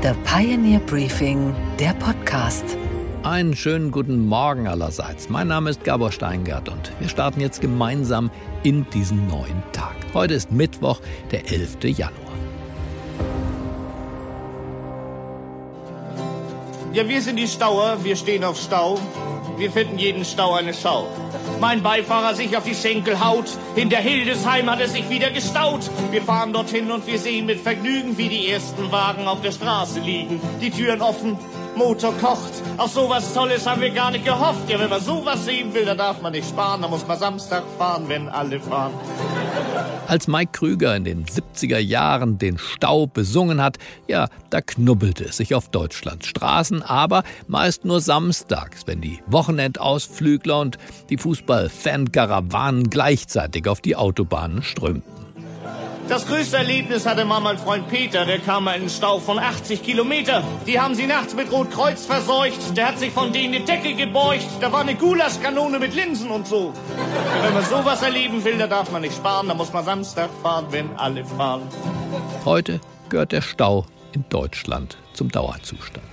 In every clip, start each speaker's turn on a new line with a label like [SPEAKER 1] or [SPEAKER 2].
[SPEAKER 1] The Pioneer Briefing, der Podcast.
[SPEAKER 2] Einen schönen guten Morgen allerseits. Mein Name ist Gabor Steingart und wir starten jetzt gemeinsam in diesen neuen Tag. Heute ist Mittwoch, der 11. Januar.
[SPEAKER 3] Ja, wir sind die Stauer, wir stehen auf Stau. Wir finden jeden Stau eine Schau. Mein Beifahrer sich auf die Schenkel haut. Hinter Hildesheim hat es sich wieder gestaut. Wir fahren dorthin und wir sehen mit Vergnügen, wie die ersten Wagen auf der Straße liegen. Die Türen offen, Motor kocht. Auf sowas Tolles haben wir gar nicht gehofft. Ja, wenn man sowas sehen will, dann darf man nicht sparen. Da muss man Samstag fahren, wenn alle fahren.
[SPEAKER 2] Als Mike Krüger in den 70er Jahren den Stau besungen hat, ja, da knubbelte es sich auf Deutschlands Straßen, aber meist nur samstags, wenn die Wochenendausflügler und die Fußball-Fan-Karawanen gleichzeitig auf die Autobahnen strömten.
[SPEAKER 3] Das größte Erlebnis hatte mal mein Freund Peter, der kam mal in einen Stau von 80 Kilometer. Die haben sie nachts mit Rotkreuz verseucht, der hat sich von denen die Decke gebeugt, da war eine Gulaschkanone mit Linsen und so. Und wenn man sowas erleben will, da darf man nicht sparen, da muss man Samstag fahren, wenn alle fahren.
[SPEAKER 2] Heute gehört der Stau in Deutschland zum Dauerzustand.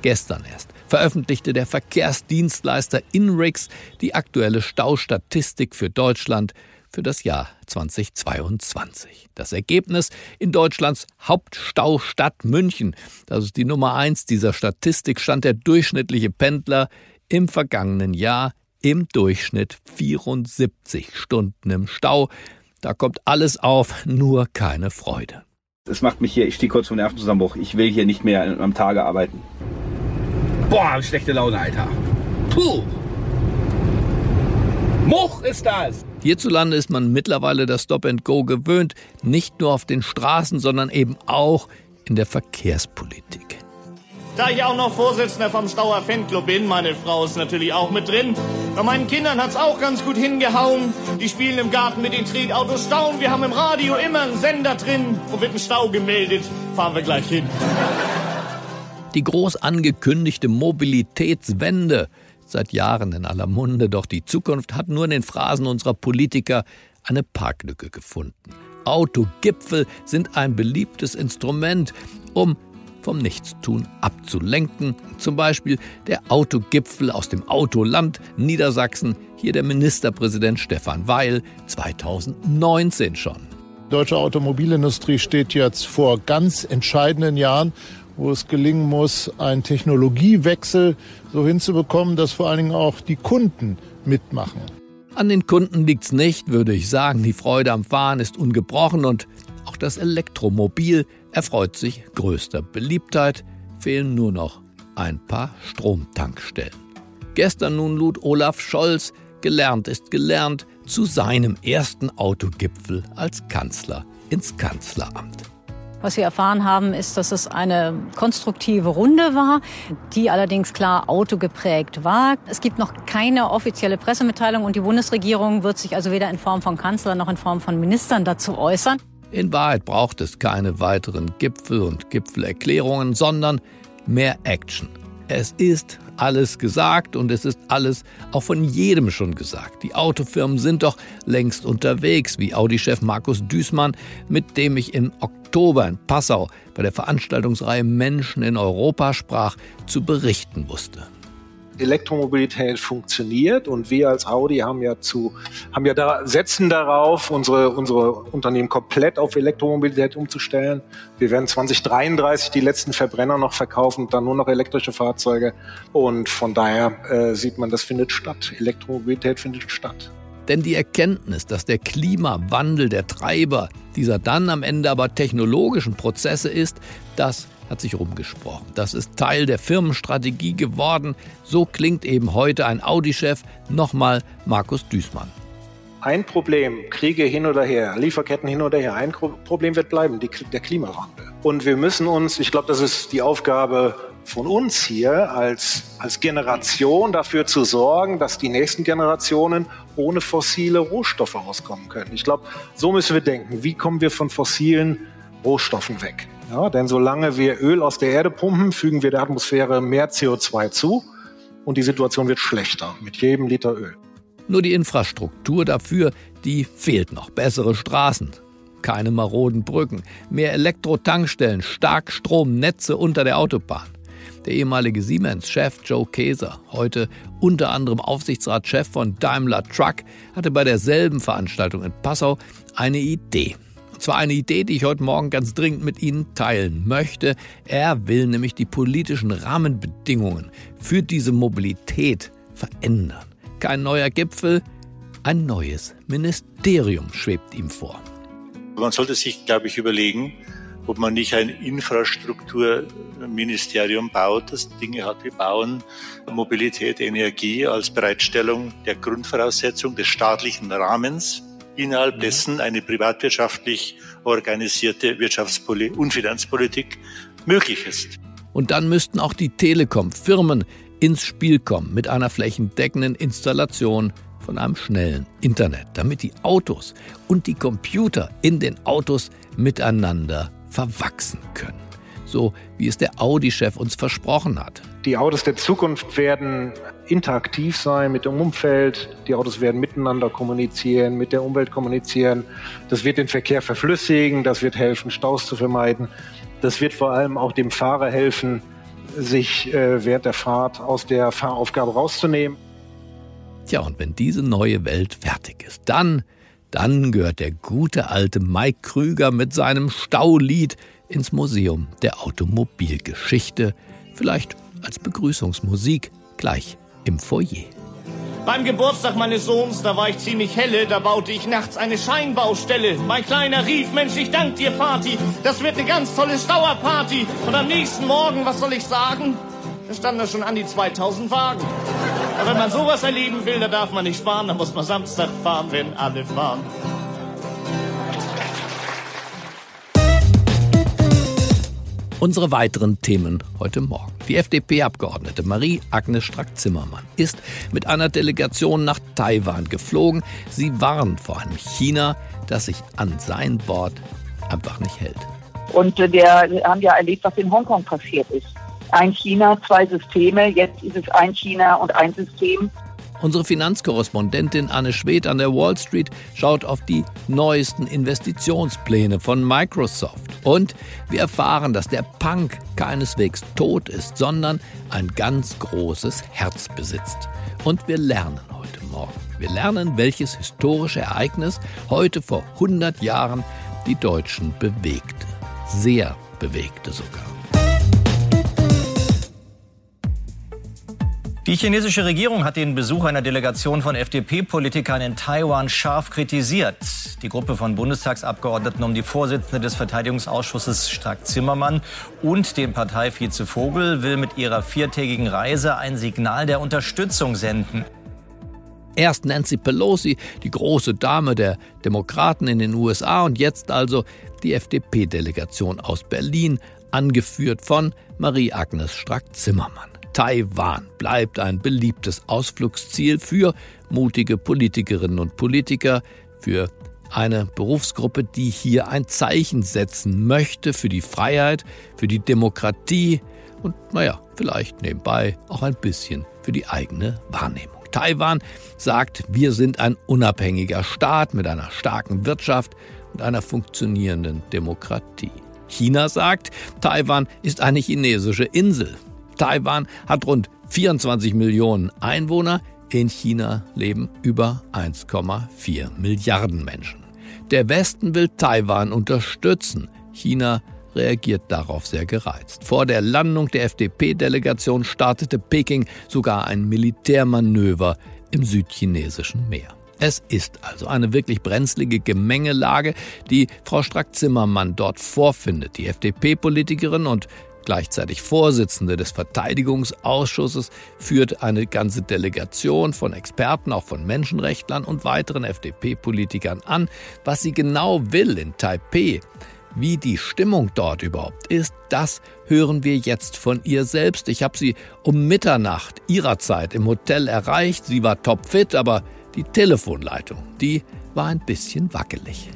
[SPEAKER 2] Gestern erst veröffentlichte der Verkehrsdienstleister INRIX die aktuelle Staustatistik für Deutschland für das Jahr 2022. Das Ergebnis in Deutschlands Hauptstaustadt München. Das ist die Nummer eins dieser Statistik, stand der durchschnittliche Pendler im vergangenen Jahr im Durchschnitt 74 Stunden im Stau. Da kommt alles auf, nur keine Freude.
[SPEAKER 4] Es macht mich hier, ich stehe kurz vor Nervenzusammenbruch. Ich will hier nicht mehr am Tage arbeiten. Boah, schlechte Laune, Alter. Puh. Much ist das.
[SPEAKER 2] Hierzulande ist man mittlerweile das Stop and Go gewöhnt, nicht nur auf den Straßen, sondern eben auch in der Verkehrspolitik.
[SPEAKER 3] Da ich auch noch Vorsitzender vom Stauer Fanclub bin, meine Frau ist natürlich auch mit drin. Bei meinen Kindern hat's auch ganz gut hingehauen. Die spielen im Garten mit den Tretautos Stauen. Wir haben im Radio immer einen Sender drin. Wo wird ein Stau gemeldet? Fahren wir gleich hin.
[SPEAKER 2] Die groß angekündigte Mobilitätswende seit Jahren in aller Munde, doch die Zukunft hat nur in den Phrasen unserer Politiker eine Parklücke gefunden. Autogipfel sind ein beliebtes Instrument, um vom Nichtstun abzulenken. Zum Beispiel der Autogipfel aus dem Autoland Niedersachsen, hier der Ministerpräsident Stefan Weil 2019 schon.
[SPEAKER 5] Die deutsche Automobilindustrie steht jetzt vor ganz entscheidenden Jahren wo es gelingen muss, einen Technologiewechsel so hinzubekommen, dass vor allen Dingen auch die Kunden mitmachen.
[SPEAKER 2] An den Kunden liegt's nicht, würde ich sagen. Die Freude am Fahren ist ungebrochen und auch das Elektromobil erfreut sich größter Beliebtheit. Fehlen nur noch ein paar Stromtankstellen. Gestern nun lud Olaf Scholz, gelernt ist gelernt, zu seinem ersten Autogipfel als Kanzler ins Kanzleramt.
[SPEAKER 6] Was wir erfahren haben, ist, dass es eine konstruktive Runde war, die allerdings klar autogeprägt war. Es gibt noch keine offizielle Pressemitteilung und die Bundesregierung wird sich also weder in Form von Kanzler noch in Form von Ministern dazu äußern.
[SPEAKER 2] In Wahrheit braucht es keine weiteren Gipfel und Gipfelerklärungen, sondern mehr Action. Es ist alles gesagt und es ist alles auch von jedem schon gesagt. Die Autofirmen sind doch längst unterwegs, wie Audi-Chef Markus Düßmann, mit dem ich im Oktober in Passau bei der Veranstaltungsreihe Menschen in Europa sprach, zu berichten wusste.
[SPEAKER 7] Elektromobilität funktioniert und wir als Audi haben ja zu, haben ja da, setzen darauf, unsere, unsere Unternehmen komplett auf Elektromobilität umzustellen. Wir werden 2033 die letzten Verbrenner noch verkaufen, dann nur noch elektrische Fahrzeuge. Und von daher äh, sieht man, das findet statt. Elektromobilität findet statt.
[SPEAKER 2] Denn die Erkenntnis, dass der Klimawandel der Treiber dieser dann am Ende aber technologischen Prozesse ist, das hat sich rumgesprochen. Das ist Teil der Firmenstrategie geworden. So klingt eben heute ein Audi-Chef, nochmal Markus Düßmann.
[SPEAKER 7] Ein Problem, Kriege hin oder her, Lieferketten hin oder her, ein Problem wird bleiben, die, der Klimawandel. Und wir müssen uns, ich glaube, das ist die Aufgabe von uns hier als, als Generation dafür zu sorgen, dass die nächsten Generationen ohne fossile Rohstoffe auskommen können. Ich glaube, so müssen wir denken. Wie kommen wir von fossilen Rohstoffen weg? Ja, denn solange wir Öl aus der Erde pumpen, fügen wir der Atmosphäre mehr CO2 zu und die Situation wird schlechter mit jedem Liter Öl.
[SPEAKER 2] Nur die Infrastruktur dafür, die fehlt noch. Bessere Straßen, keine maroden Brücken, mehr Elektro-Tankstellen, Starkstromnetze unter der Autobahn. Der ehemalige Siemens-Chef Joe Keser, heute unter anderem Aufsichtsratschef von Daimler Truck, hatte bei derselben Veranstaltung in Passau eine Idee. Und zwar eine Idee, die ich heute Morgen ganz dringend mit Ihnen teilen möchte. Er will nämlich die politischen Rahmenbedingungen für diese Mobilität verändern. Kein neuer Gipfel, ein neues Ministerium schwebt ihm vor.
[SPEAKER 8] Man sollte sich, glaube ich, überlegen, ob man nicht ein Infrastrukturministerium baut, das Dinge hat wie Bauen, Mobilität, Energie als Bereitstellung der Grundvoraussetzung des staatlichen Rahmens, innerhalb dessen eine privatwirtschaftlich organisierte Wirtschaftspolitik und Finanzpolitik möglich ist.
[SPEAKER 2] Und dann müssten auch die Telekom-Firmen ins Spiel kommen mit einer flächendeckenden Installation von einem schnellen Internet, damit die Autos und die Computer in den Autos miteinander verwachsen können. So wie es der Audi-Chef uns versprochen hat.
[SPEAKER 7] Die Autos der Zukunft werden interaktiv sein mit dem Umfeld. Die Autos werden miteinander kommunizieren, mit der Umwelt kommunizieren. Das wird den Verkehr verflüssigen, das wird helfen, Staus zu vermeiden. Das wird vor allem auch dem Fahrer helfen, sich äh, während der Fahrt aus der Fahraufgabe rauszunehmen.
[SPEAKER 2] Tja, und wenn diese neue Welt fertig ist, dann, dann gehört der gute alte Mike Krüger mit seinem Staulied ins Museum der Automobilgeschichte, vielleicht als Begrüßungsmusik gleich im Foyer.
[SPEAKER 3] Beim Geburtstag meines Sohns, da war ich ziemlich helle, da baute ich nachts eine Scheinbaustelle. Mein Kleiner rief, Mensch, ich dank dir, Vati, das wird eine ganz tolle Stauerparty. Und am nächsten Morgen, was soll ich sagen? Da standen da schon an die 2000 Wagen. Aber wenn man sowas erleben will, da darf man nicht sparen, da muss man Samstag fahren, wenn alle fahren.
[SPEAKER 2] Unsere weiteren Themen heute Morgen. Die FDP-Abgeordnete Marie-Agnes Strack-Zimmermann ist mit einer Delegation nach Taiwan geflogen. Sie warnt vor einem China, das sich an sein Wort einfach nicht hält.
[SPEAKER 9] Und äh, wir haben ja erlebt, was in Hongkong passiert ist. Ein China, zwei Systeme. Jetzt ist es ein China und ein System.
[SPEAKER 2] Unsere Finanzkorrespondentin Anne Schwedt an der Wall Street schaut auf die neuesten Investitionspläne von Microsoft. Und wir erfahren, dass der Punk keineswegs tot ist, sondern ein ganz großes Herz besitzt. Und wir lernen heute Morgen. Wir lernen, welches historische Ereignis heute vor 100 Jahren die Deutschen bewegte. Sehr bewegte sogar.
[SPEAKER 10] Die chinesische Regierung hat den Besuch einer Delegation von FDP-Politikern in Taiwan scharf kritisiert. Die Gruppe von Bundestagsabgeordneten um die Vorsitzende des Verteidigungsausschusses Strack-Zimmermann und den Parteivize Vogel will mit ihrer viertägigen Reise ein Signal der Unterstützung senden.
[SPEAKER 2] Erst Nancy Pelosi, die große Dame der Demokraten in den USA und jetzt also die FDP-Delegation aus Berlin, angeführt von Marie-Agnes Strack-Zimmermann. Taiwan bleibt ein beliebtes Ausflugsziel für mutige Politikerinnen und Politiker, für eine Berufsgruppe, die hier ein Zeichen setzen möchte für die Freiheit, für die Demokratie und, naja, vielleicht nebenbei auch ein bisschen für die eigene Wahrnehmung. Taiwan sagt, wir sind ein unabhängiger Staat mit einer starken Wirtschaft und einer funktionierenden Demokratie. China sagt, Taiwan ist eine chinesische Insel. Taiwan hat rund 24 Millionen Einwohner. In China leben über 1,4 Milliarden Menschen. Der Westen will Taiwan unterstützen. China reagiert darauf sehr gereizt. Vor der Landung der FDP-Delegation startete Peking sogar ein Militärmanöver im südchinesischen Meer. Es ist also eine wirklich brenzlige Gemengelage, die Frau Strack-Zimmermann dort vorfindet. Die FDP-Politikerin und gleichzeitig Vorsitzende des Verteidigungsausschusses, führt eine ganze Delegation von Experten, auch von Menschenrechtlern und weiteren FDP-Politikern an. Was sie genau will in Taipeh, wie die Stimmung dort überhaupt ist, das hören wir jetzt von ihr selbst. Ich habe sie um Mitternacht ihrer Zeit im Hotel erreicht. Sie war topfit, aber die Telefonleitung, die war ein bisschen wackelig.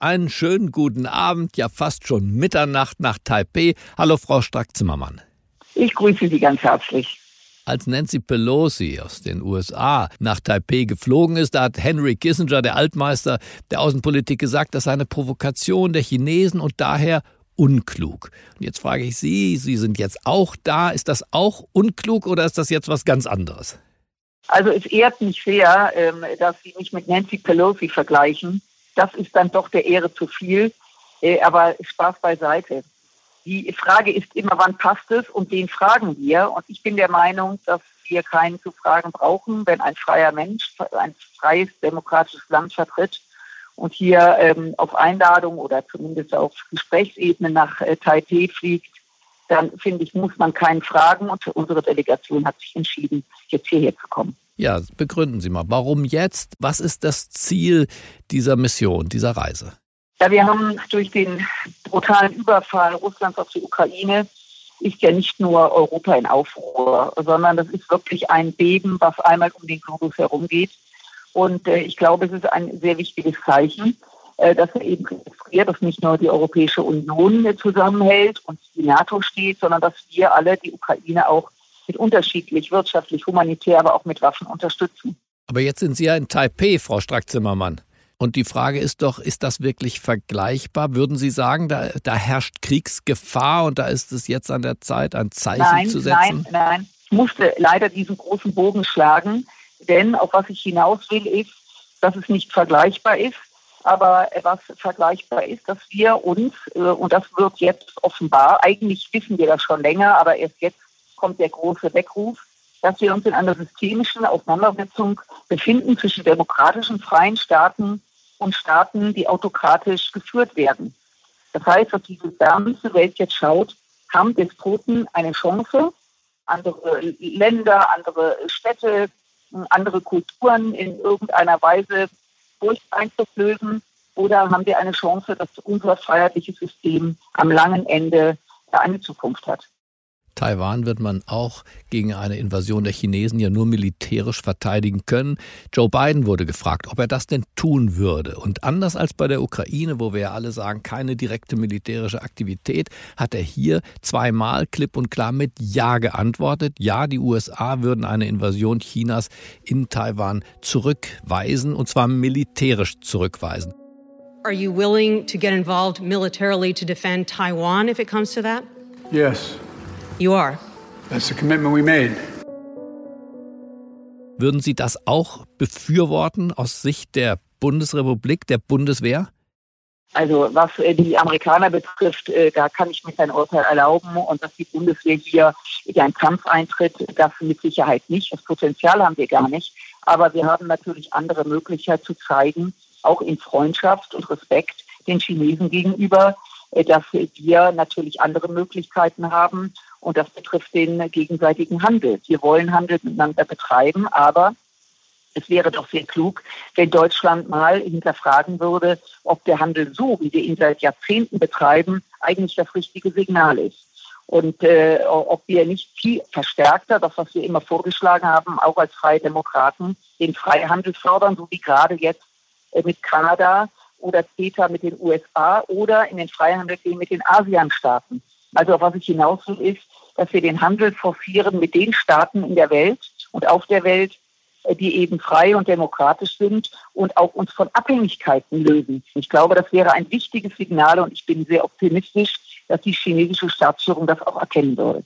[SPEAKER 2] Einen schönen guten Abend, ja fast schon Mitternacht nach Taipei. Hallo Frau Strack-Zimmermann.
[SPEAKER 9] Ich grüße Sie ganz herzlich.
[SPEAKER 2] als Nancy Pelosi aus den USA nach Taipei geflogen ist, da hat Henry Kissinger, der Altmeister der Außenpolitik, gesagt, das sei eine Provokation der Chinesen und daher unklug. Und jetzt frage ich Sie, Sie sind jetzt auch da. Ist das auch unklug oder ist das jetzt was ganz anderes?
[SPEAKER 9] Also es ehrt mich sehr, ähm, dass Sie mich mit Nancy Pelosi vergleichen. Das ist dann doch der Ehre zu viel. Äh, aber Spaß beiseite. Die Frage ist immer, wann passt es? Und den fragen wir. Und ich bin der Meinung, dass wir keinen zu fragen brauchen, wenn ein freier Mensch ein freies demokratisches Land vertritt und hier ähm, auf Einladung oder zumindest auf Gesprächsebene nach äh, Taipei fliegt, dann finde ich, muss man keinen fragen. Und unsere Delegation hat sich entschieden, jetzt hierher zu kommen.
[SPEAKER 2] Ja, begründen Sie mal, warum jetzt? Was ist das Ziel dieser Mission, dieser Reise?
[SPEAKER 9] Ja, wir haben durch den brutalen Überfall Russlands auf die Ukraine ist ja nicht nur Europa in Aufruhr, sondern das ist wirklich ein Beben, was einmal um den Globus herumgeht. Und äh, ich glaube, es ist ein sehr wichtiges Zeichen, äh, dass er eben registriert, dass nicht nur die Europäische Union zusammenhält und die NATO steht, sondern dass wir alle die Ukraine auch mit unterschiedlich wirtschaftlich, humanitär, aber auch mit Waffen unterstützen.
[SPEAKER 2] Aber jetzt sind Sie ja in Taipei, Frau Strack-Zimmermann. Und die Frage ist doch, ist das wirklich vergleichbar? Würden Sie sagen, da, da herrscht Kriegsgefahr und da ist es jetzt an der Zeit, ein Zeichen
[SPEAKER 9] nein,
[SPEAKER 2] zu setzen?
[SPEAKER 9] Nein, nein. Ich musste leider diesen großen Bogen schlagen, denn auf was ich hinaus will, ist, dass es nicht vergleichbar ist. Aber was vergleichbar ist, dass wir uns, äh, und das wird jetzt offenbar, eigentlich wissen wir das schon länger, aber erst jetzt kommt der große Weckruf, dass wir uns in einer systemischen Auseinandersetzung befinden zwischen demokratischen freien Staaten und Staaten, die autokratisch geführt werden. Das heißt, dass diese ganze Welt jetzt schaut, haben Despoten eine Chance, andere Länder, andere Städte, andere Kulturen in irgendeiner Weise Furcht einzuflößen oder haben wir eine Chance, dass unser freiheitliches System am langen Ende eine Zukunft hat?
[SPEAKER 2] Taiwan wird man auch gegen eine Invasion der Chinesen ja nur militärisch verteidigen können. Joe Biden wurde gefragt, ob er das denn tun würde. Und anders als bei der Ukraine, wo wir ja alle sagen, keine direkte militärische Aktivität, hat er hier zweimal klipp und klar mit Ja geantwortet. Ja, die USA würden eine Invasion Chinas in Taiwan zurückweisen, und zwar militärisch zurückweisen.
[SPEAKER 11] Are you willing to get involved militarily to defend Taiwan if it comes to that?
[SPEAKER 12] Yes.
[SPEAKER 11] You are.
[SPEAKER 12] That's the commitment we made.
[SPEAKER 2] Würden Sie das auch befürworten aus Sicht der Bundesrepublik, der Bundeswehr?
[SPEAKER 9] Also was äh, die Amerikaner betrifft, äh, da kann ich mir kein Urteil erlauben und dass die Bundeswehr hier in einen Kampf eintritt, das mit Sicherheit nicht. Das Potenzial haben wir gar nicht. Aber wir haben natürlich andere Möglichkeiten zu zeigen, auch in Freundschaft und Respekt den Chinesen gegenüber, äh, dass wir natürlich andere Möglichkeiten haben und das betrifft den gegenseitigen Handel. Wir wollen Handel miteinander betreiben, aber es wäre doch sehr klug, wenn Deutschland mal hinterfragen würde, ob der Handel so, wie wir ihn seit Jahrzehnten betreiben, eigentlich das richtige Signal ist. Und äh, ob wir nicht viel verstärkter, das was wir immer vorgeschlagen haben, auch als Freie Demokraten, den Freihandel fördern, so wie gerade jetzt äh, mit Kanada oder CETA mit den USA oder in den Freihandel gehen mit den ASEAN-Staaten. Also was ich hinaus will, ist, dass wir den Handel forcieren mit den Staaten in der Welt und auf der Welt, äh, die eben frei und demokratisch sind und auch uns von Abhängigkeiten lösen. Ich glaube, das wäre ein wichtiges Signal und ich bin sehr optimistisch, dass die chinesische Staatsführung das auch erkennen würde.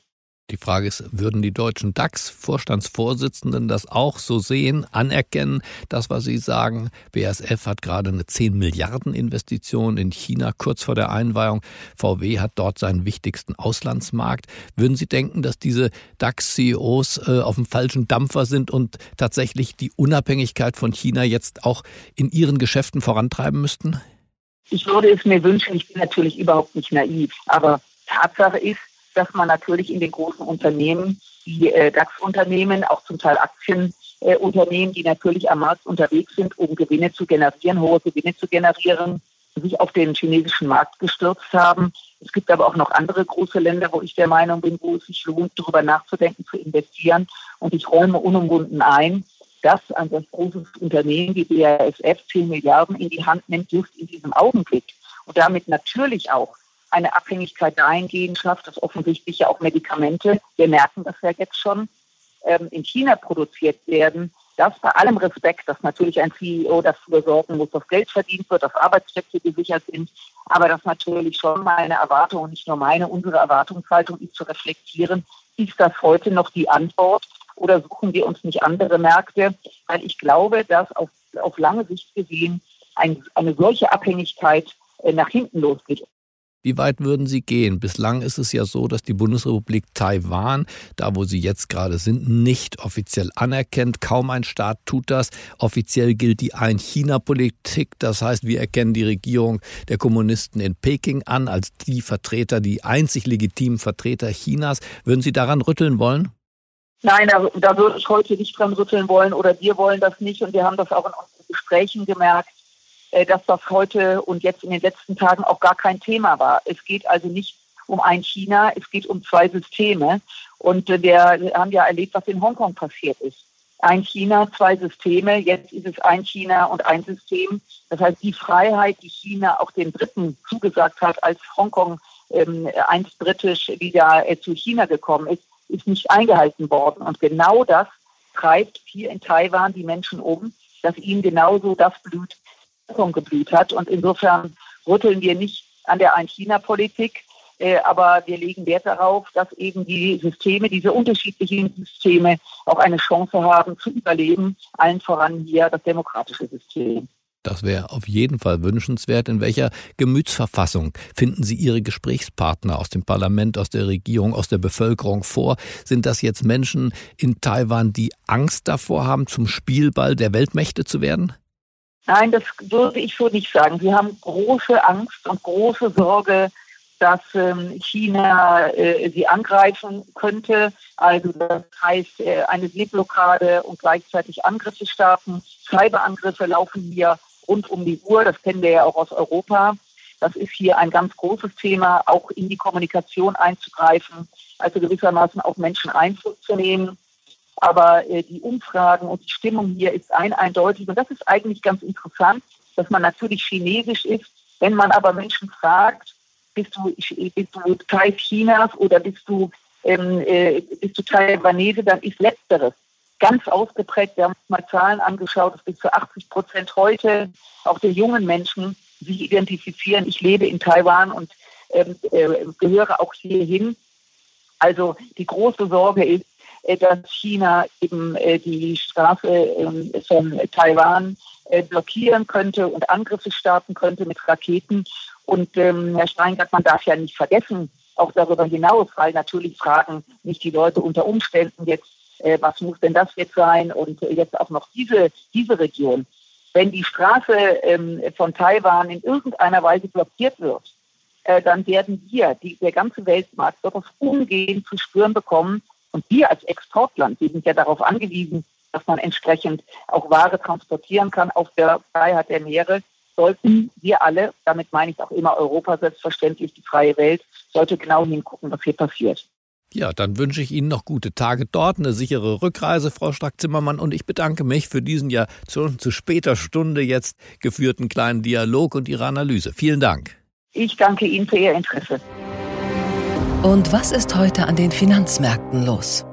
[SPEAKER 2] Die Frage ist, würden die deutschen DAX-Vorstandsvorsitzenden das auch so sehen, anerkennen, das, was Sie sagen? BASF hat gerade eine 10 Milliarden Investition in China kurz vor der Einweihung. VW hat dort seinen wichtigsten Auslandsmarkt. Würden Sie denken, dass diese DAX-CEOs äh, auf dem falschen Dampfer sind und tatsächlich die Unabhängigkeit von China jetzt auch in ihren Geschäften vorantreiben müssten?
[SPEAKER 9] Ich würde es mir wünschen, ich bin natürlich überhaupt nicht naiv, aber Tatsache ist, dass man natürlich in den großen Unternehmen, die äh, DAX-Unternehmen, auch zum Teil Aktienunternehmen, die natürlich am Markt unterwegs sind, um Gewinne zu generieren, hohe Gewinne zu generieren, sich auf den chinesischen Markt gestürzt haben. Es gibt aber auch noch andere große Länder, wo ich der Meinung bin, wo es sich lohnt, darüber nachzudenken, zu investieren. Und ich räume unumwunden ein, dass ein solch großes Unternehmen wie BASF 10 Milliarden in die Hand nimmt, just in diesem Augenblick. Und damit natürlich auch eine Abhängigkeit dahingehend schafft, dass offensichtlich ja auch Medikamente, wir merken das ja jetzt schon, ähm, in China produziert werden, das bei allem Respekt, dass natürlich ein CEO dafür sorgen muss, dass Geld verdient wird, dass Arbeitsplätze gesichert sind, aber dass natürlich schon meine Erwartung, nicht nur meine, unsere Erwartungshaltung ist zu reflektieren, ist das heute noch die Antwort oder suchen wir uns nicht andere Märkte? Weil ich glaube, dass auf, auf lange Sicht gesehen ein, eine solche Abhängigkeit äh, nach hinten losgeht.
[SPEAKER 2] Wie weit würden Sie gehen? Bislang ist es ja so, dass die Bundesrepublik Taiwan, da wo Sie jetzt gerade sind, nicht offiziell anerkennt. Kaum ein Staat tut das. Offiziell gilt die Ein-China-Politik. Das heißt, wir erkennen die Regierung der Kommunisten in Peking an als die Vertreter, die einzig legitimen Vertreter Chinas. Würden Sie daran rütteln wollen?
[SPEAKER 9] Nein, da, da würde ich heute nicht dran rütteln wollen oder wir wollen das nicht und wir haben das auch in unseren Gesprächen gemerkt dass das heute und jetzt in den letzten Tagen auch gar kein Thema war. Es geht also nicht um ein China, es geht um zwei Systeme. Und äh, wir haben ja erlebt, was in Hongkong passiert ist. Ein China, zwei Systeme. Jetzt ist es ein China und ein System. Das heißt, die Freiheit, die China auch den Dritten zugesagt hat, als Hongkong ähm, einst britisch wieder äh, zu China gekommen ist, ist nicht eingehalten worden. Und genau das treibt hier in Taiwan die Menschen um, dass ihnen genauso das blüht, geblüht hat. Und insofern rütteln wir nicht an der Ein-China-Politik, äh, aber wir legen Wert darauf, dass eben die Systeme, diese unterschiedlichen Systeme auch eine Chance haben zu überleben, allen voran hier das demokratische System.
[SPEAKER 2] Das wäre auf jeden Fall wünschenswert. In welcher Gemütsverfassung finden Sie Ihre Gesprächspartner aus dem Parlament, aus der Regierung, aus der Bevölkerung vor? Sind das jetzt Menschen in Taiwan, die Angst davor haben, zum Spielball der Weltmächte zu werden?
[SPEAKER 9] Nein, das würde ich so nicht sagen. Sie haben große Angst und große Sorge, dass ähm, China äh, sie angreifen könnte. Also das heißt, äh, eine Seeblockade und gleichzeitig Angriffe starten. Cyberangriffe laufen hier rund um die Uhr. Das kennen wir ja auch aus Europa. Das ist hier ein ganz großes Thema, auch in die Kommunikation einzugreifen, also gewissermaßen auf Menschen Einfluss zu nehmen. Aber äh, die Umfragen und die Stimmung hier ist ein eindeutig. Und das ist eigentlich ganz interessant, dass man natürlich chinesisch ist. Wenn man aber Menschen fragt, bist du, bist du Teil Chinas oder bist du, ähm, äh, bist du Taiwanese, dann ist Letzteres ganz ausgeprägt. Wir haben uns mal Zahlen angeschaut, dass bis zu 80 Prozent heute auch der jungen Menschen sich identifizieren. Ich lebe in Taiwan und ähm, äh, gehöre auch hierhin. Also die große Sorge ist, dass China eben äh, die Straße ähm, von Taiwan äh, blockieren könnte und Angriffe starten könnte mit Raketen. Und ähm, Herr Steingart, man darf ja nicht vergessen, auch darüber hinaus, weil natürlich fragen nicht die Leute unter Umständen jetzt, äh, was muss denn das jetzt sein und jetzt auch noch diese, diese Region. Wenn die Straße ähm, von Taiwan in irgendeiner Weise blockiert wird, äh, dann werden wir, die, der ganze Weltmarkt, wird das umgehend zu spüren bekommen, und wir als Exportland, wir sind ja darauf angewiesen, dass man entsprechend auch Ware transportieren kann auf der Freiheit der Meere, sollten wir alle, damit meine ich auch immer Europa selbstverständlich, die freie Welt, sollte genau hingucken, was hier passiert.
[SPEAKER 2] Ja, dann wünsche ich Ihnen noch gute Tage dort, eine sichere Rückreise, Frau Strack-Zimmermann, und ich bedanke mich für diesen ja zu, zu später Stunde jetzt geführten kleinen Dialog und Ihre Analyse. Vielen Dank.
[SPEAKER 9] Ich danke Ihnen für Ihr Interesse.
[SPEAKER 1] Und was ist heute an den Finanzmärkten los?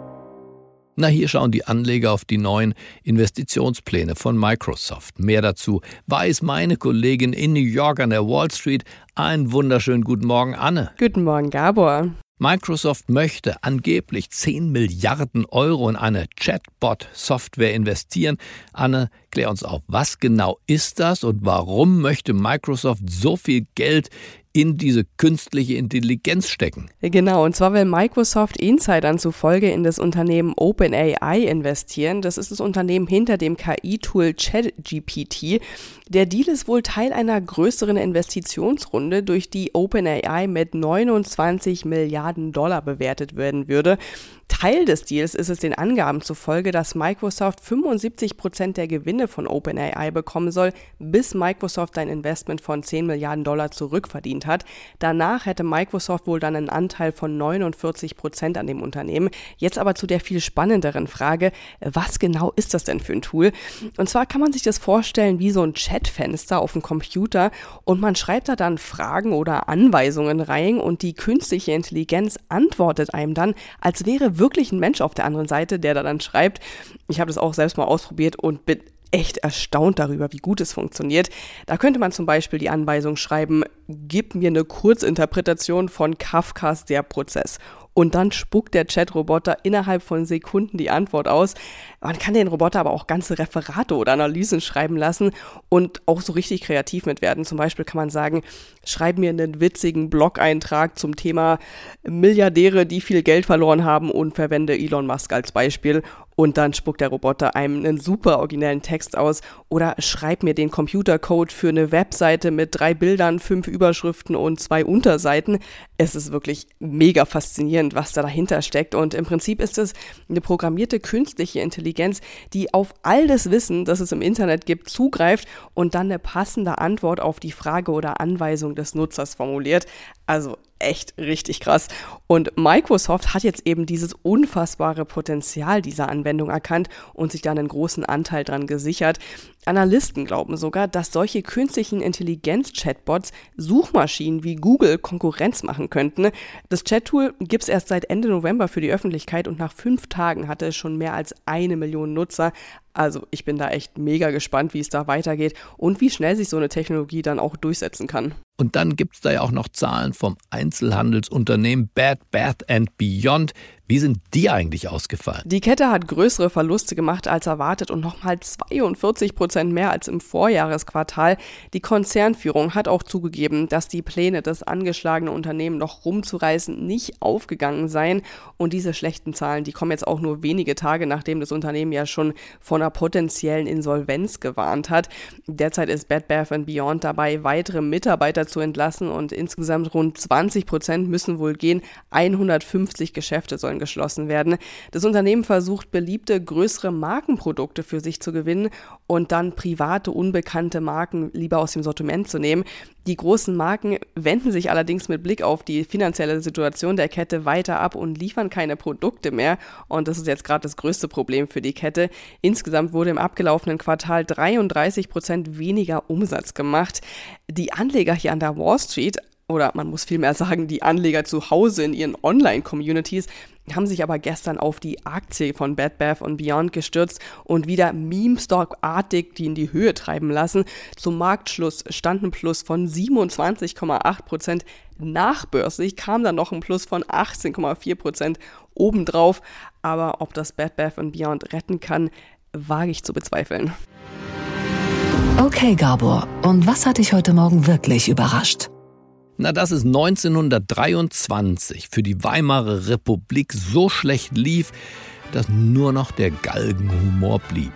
[SPEAKER 2] Na, hier schauen die Anleger auf die neuen Investitionspläne von Microsoft. Mehr dazu weiß meine Kollegin in New York an der Wall Street. Einen wunderschönen guten Morgen, Anne.
[SPEAKER 13] Guten Morgen, Gabor.
[SPEAKER 2] Microsoft möchte angeblich 10 Milliarden Euro in eine Chatbot-Software investieren. Anne, klär uns auf, was genau ist das und warum möchte Microsoft so viel Geld in diese künstliche Intelligenz stecken.
[SPEAKER 13] Genau, und zwar will Microsoft Insidern zufolge in das Unternehmen OpenAI investieren. Das ist das Unternehmen hinter dem KI-Tool ChatGPT. Der Deal ist wohl Teil einer größeren Investitionsrunde, durch die OpenAI mit 29 Milliarden Dollar bewertet werden würde. Teil des Deals ist es den Angaben zufolge, dass Microsoft 75 Prozent der Gewinne von OpenAI bekommen soll, bis Microsoft ein Investment von 10 Milliarden Dollar zurückverdient verdient hat. Danach hätte Microsoft wohl dann einen Anteil von 49 Prozent an dem Unternehmen. Jetzt aber zu der viel spannenderen Frage, was genau ist das denn für ein Tool? Und zwar kann man sich das vorstellen wie so ein Chatfenster auf dem Computer und man schreibt da dann Fragen oder Anweisungen rein und die künstliche Intelligenz antwortet einem dann, als wäre wirklich ein Mensch auf der anderen Seite, der da dann schreibt. Ich habe das auch selbst mal ausprobiert und bin echt erstaunt darüber, wie gut es funktioniert. Da könnte man zum Beispiel die Anweisung schreiben, gib mir eine Kurzinterpretation von Kafkas Der Prozess und dann spuckt der Chat-Roboter innerhalb von Sekunden die Antwort aus. Man kann den Roboter aber auch ganze Referate oder Analysen schreiben lassen und auch so richtig kreativ mit werden. Zum Beispiel kann man sagen, schreib mir einen witzigen Blog-Eintrag zum Thema Milliardäre, die viel Geld verloren haben und verwende Elon Musk als Beispiel und dann spuckt der Roboter einem einen super originellen Text aus oder schreib mir den Computercode für eine Webseite mit drei Bildern, fünf Überschriften und zwei Unterseiten. Es ist wirklich mega faszinierend, was da dahinter steckt und im Prinzip ist es eine programmierte künstliche Intelligenz, die auf all das Wissen, das es im Internet gibt, zugreift und dann eine passende Antwort auf die Frage oder Anweisung des Nutzers formuliert. Also echt richtig krass. Und Microsoft hat jetzt eben dieses unfassbare Potenzial dieser Anwendung erkannt und sich dann einen großen Anteil dran gesichert. Analysten glauben sogar, dass solche künstlichen Intelligenz-Chatbots Suchmaschinen wie Google Konkurrenz machen könnten. Das Chat-Tool gibt es erst seit Ende November für die Öffentlichkeit und nach fünf Tagen hatte es schon mehr als eine Million Nutzer. Also ich bin da echt mega gespannt, wie es da weitergeht und wie schnell sich so eine Technologie dann auch durchsetzen kann.
[SPEAKER 2] Und dann gibt es da ja auch noch Zahlen vom Einzelhandelsunternehmen Bad Bath and Beyond. Wie sind die eigentlich ausgefallen?
[SPEAKER 13] Die Kette hat größere Verluste gemacht als erwartet und nochmal 42 Prozent mehr als im Vorjahresquartal. Die Konzernführung hat auch zugegeben, dass die Pläne, das angeschlagene Unternehmen noch rumzureißen, nicht aufgegangen seien. Und diese schlechten Zahlen, die kommen jetzt auch nur wenige Tage, nachdem das Unternehmen ja schon von einer potenziellen Insolvenz gewarnt hat. Derzeit ist Bed Bath Beyond dabei, weitere Mitarbeiter zu entlassen und insgesamt rund 20 Prozent müssen wohl gehen. 150 Geschäfte sollen geschlossen werden. Das Unternehmen versucht, beliebte größere Markenprodukte für sich zu gewinnen und dann private, unbekannte Marken lieber aus dem Sortiment zu nehmen. Die großen Marken wenden sich allerdings mit Blick auf die finanzielle Situation der Kette weiter ab und liefern keine Produkte mehr. Und das ist jetzt gerade das größte Problem für die Kette. Insgesamt wurde im abgelaufenen Quartal 33 Prozent weniger Umsatz gemacht. Die Anleger hier an der Wall Street oder man muss vielmehr sagen, die Anleger zu Hause in ihren Online-Communities haben sich aber gestern auf die Aktie von Bed Bath Beyond gestürzt und wieder Meme-Stock-artig die in die Höhe treiben lassen. Zum Marktschluss stand ein Plus von 27,8 Prozent. Nachbörslich kam dann noch ein Plus von 18,4 Prozent obendrauf. Aber ob das Bed Bath Beyond retten kann, wage ich zu bezweifeln.
[SPEAKER 1] Okay, Gabor, und was hat dich heute Morgen wirklich überrascht?
[SPEAKER 2] Na, dass es 1923 für die Weimarer Republik so schlecht lief, dass nur noch der Galgenhumor blieb.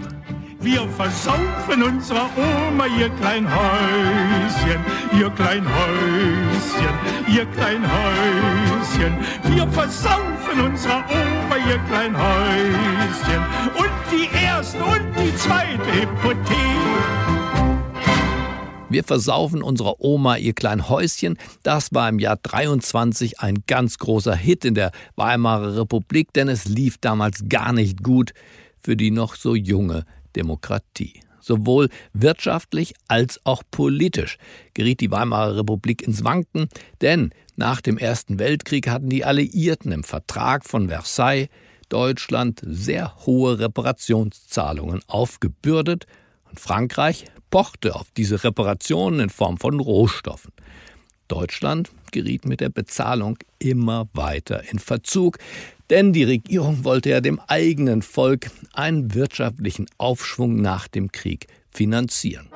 [SPEAKER 14] Wir versaufen unserer Oma ihr klein Häuschen, ihr klein Häuschen, ihr klein Häuschen. Wir versaufen unserer Oma ihr klein Häuschen und die erste und die zweite Hypothek.
[SPEAKER 2] Wir versaufen unserer Oma ihr klein Häuschen. Das war im Jahr 23 ein ganz großer Hit in der Weimarer Republik, denn es lief damals gar nicht gut für die noch so junge Demokratie. Sowohl wirtschaftlich als auch politisch geriet die Weimarer Republik ins Wanken, denn nach dem Ersten Weltkrieg hatten die Alliierten im Vertrag von Versailles Deutschland sehr hohe Reparationszahlungen aufgebürdet und Frankreich pochte auf diese Reparationen in Form von Rohstoffen. Deutschland geriet mit der Bezahlung immer weiter in Verzug, denn die Regierung wollte ja dem eigenen Volk einen wirtschaftlichen Aufschwung nach dem Krieg finanzieren.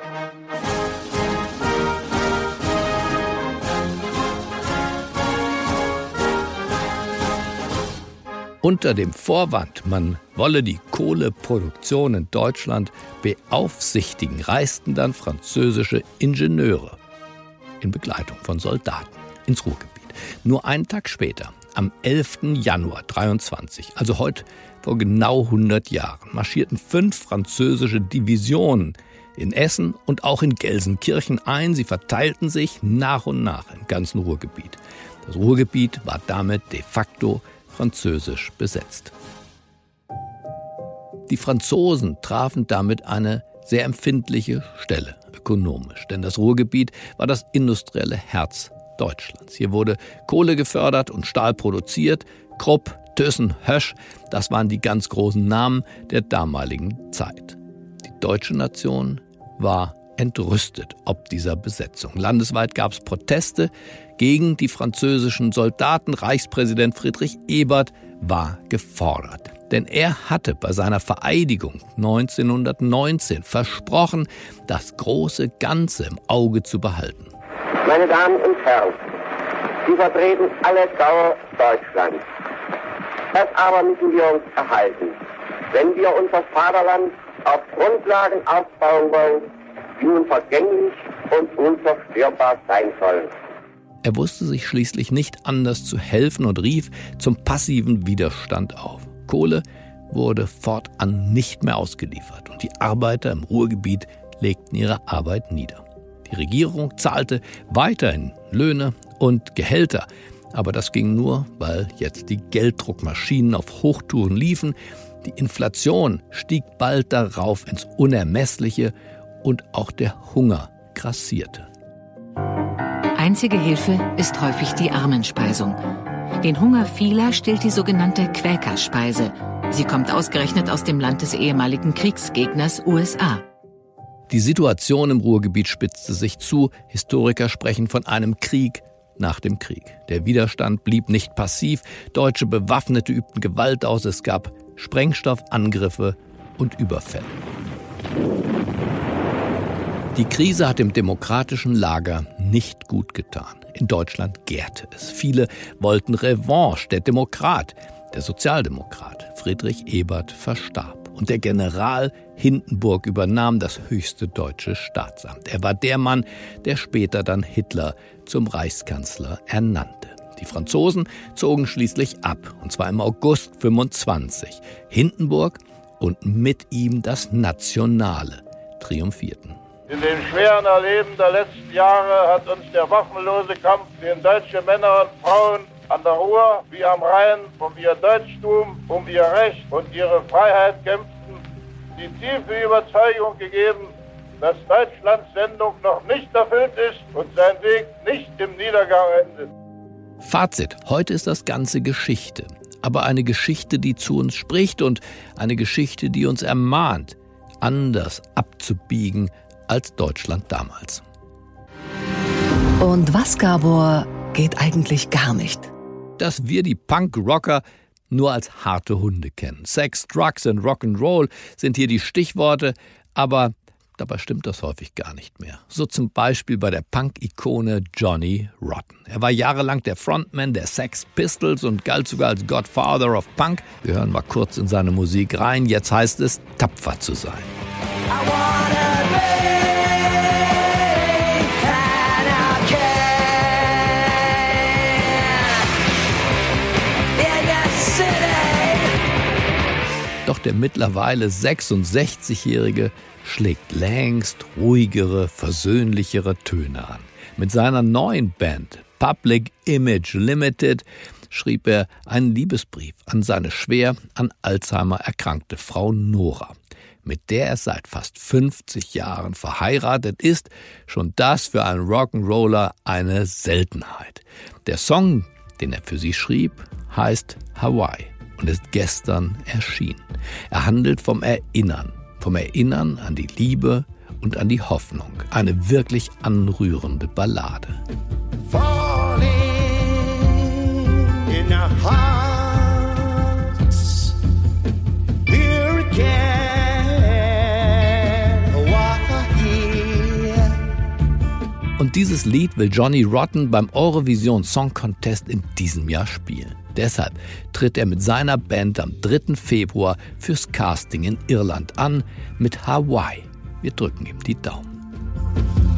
[SPEAKER 2] Unter dem Vorwand, man wolle die Kohleproduktion in Deutschland beaufsichtigen, reisten dann französische Ingenieure in Begleitung von Soldaten ins Ruhrgebiet. Nur einen Tag später, am 11. Januar 23, also heute vor genau 100 Jahren, marschierten fünf französische Divisionen in Essen und auch in Gelsenkirchen ein. Sie verteilten sich nach und nach im ganzen Ruhrgebiet. Das Ruhrgebiet war damit de facto französisch besetzt. Die Franzosen trafen damit eine sehr empfindliche Stelle ökonomisch, denn das Ruhrgebiet war das industrielle Herz Deutschlands. Hier wurde Kohle gefördert und Stahl produziert. Krupp, Thyssen, Hösch, das waren die ganz großen Namen der damaligen Zeit. Die deutsche Nation war entrüstet ob dieser Besetzung. Landesweit gab es Proteste gegen die französischen Soldaten. Reichspräsident Friedrich Ebert war gefordert. Denn er hatte bei seiner Vereidigung 1919 versprochen, das große Ganze im Auge zu behalten.
[SPEAKER 15] Meine Damen und Herren, Sie vertreten alle Dauer Deutschlands. Das aber müssen wir uns erhalten, wenn wir unser Vaterland auf Grundlagen aufbauen wollen, die nun vergänglich und unzerstörbar sein sollen.
[SPEAKER 2] Er wusste sich schließlich nicht anders zu helfen und rief zum passiven Widerstand auf. Kohle wurde fortan nicht mehr ausgeliefert und die Arbeiter im Ruhrgebiet legten ihre Arbeit nieder. Die Regierung zahlte weiterhin Löhne und Gehälter, aber das ging nur, weil jetzt die Gelddruckmaschinen auf Hochtouren liefen. Die Inflation stieg bald darauf ins Unermessliche und auch der Hunger grassierte.
[SPEAKER 1] Einzige Hilfe ist häufig die Armenspeisung. Den Hunger vieler stillt die sogenannte Quäkerspeise. Sie kommt ausgerechnet aus dem Land des ehemaligen Kriegsgegners USA.
[SPEAKER 2] Die Situation im Ruhrgebiet spitzte sich zu. Historiker sprechen von einem Krieg nach dem Krieg. Der Widerstand blieb nicht passiv. Deutsche Bewaffnete übten Gewalt aus. Es gab Sprengstoffangriffe und Überfälle. Die Krise hat dem demokratischen Lager nicht gut getan. In Deutschland gärte es. Viele wollten Revanche. Der Demokrat, der Sozialdemokrat Friedrich Ebert verstarb. Und der General Hindenburg übernahm das höchste deutsche Staatsamt. Er war der Mann, der später dann Hitler zum Reichskanzler ernannte. Die Franzosen zogen schließlich ab, und zwar im August 25. Hindenburg und mit ihm das Nationale triumphierten.
[SPEAKER 16] In dem schweren Erleben der letzten Jahre hat uns der waffenlose Kampf, den deutsche Männer und Frauen an der Ruhr wie am Rhein um ihr Deutschtum, um ihr Recht und ihre Freiheit kämpften, die tiefe Überzeugung gegeben, dass Deutschlands Sendung noch nicht erfüllt ist und sein Weg nicht im Niedergang endet.
[SPEAKER 2] Fazit, heute ist das Ganze Geschichte, aber eine Geschichte, die zu uns spricht und eine Geschichte, die uns ermahnt, anders abzubiegen, als Deutschland damals.
[SPEAKER 1] Und was, Gabor, geht eigentlich gar nicht?
[SPEAKER 2] Dass wir die Punk-Rocker nur als harte Hunde kennen. Sex, Drugs und Rock'n'Roll sind hier die Stichworte, aber dabei stimmt das häufig gar nicht mehr. So zum Beispiel bei der Punk-Ikone Johnny Rotten. Er war jahrelang der Frontman der Sex Pistols und galt sogar als Godfather of Punk. Wir hören mal kurz in seine Musik rein. Jetzt heißt es, tapfer zu sein. Doch der mittlerweile 66-Jährige schlägt längst ruhigere, versöhnlichere Töne an. Mit seiner neuen Band Public Image Limited schrieb er einen Liebesbrief an seine schwer an Alzheimer erkrankte Frau Nora, mit der er seit fast 50 Jahren verheiratet ist. Schon das für einen Rock'n'Roller eine Seltenheit. Der Song, den er für sie schrieb, heißt Hawaii und ist gestern erschienen. Er handelt vom Erinnern, vom Erinnern an die Liebe und an die Hoffnung. Eine wirklich anrührende Ballade. Falling in our hearts, here again. Und dieses Lied will Johnny Rotten beim Eurovision Song Contest in diesem Jahr spielen. Deshalb tritt er mit seiner Band am 3. Februar fürs Casting in Irland an mit Hawaii. Wir drücken ihm die Daumen.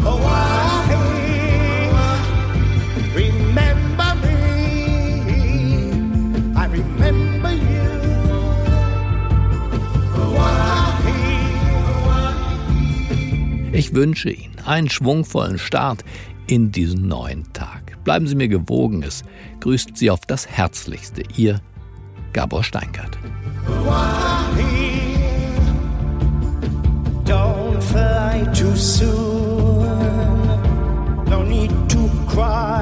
[SPEAKER 2] Hawaii, remember me, I remember you. Hawaii, wünsche Ihnen einen schwungvollen Start in diesen neuen Tag. Bleiben Sie mir gewogen, es grüßt Sie auf das Herzlichste, Ihr Gabor Steingart.
[SPEAKER 17] Don't fly too soon. No need to cry.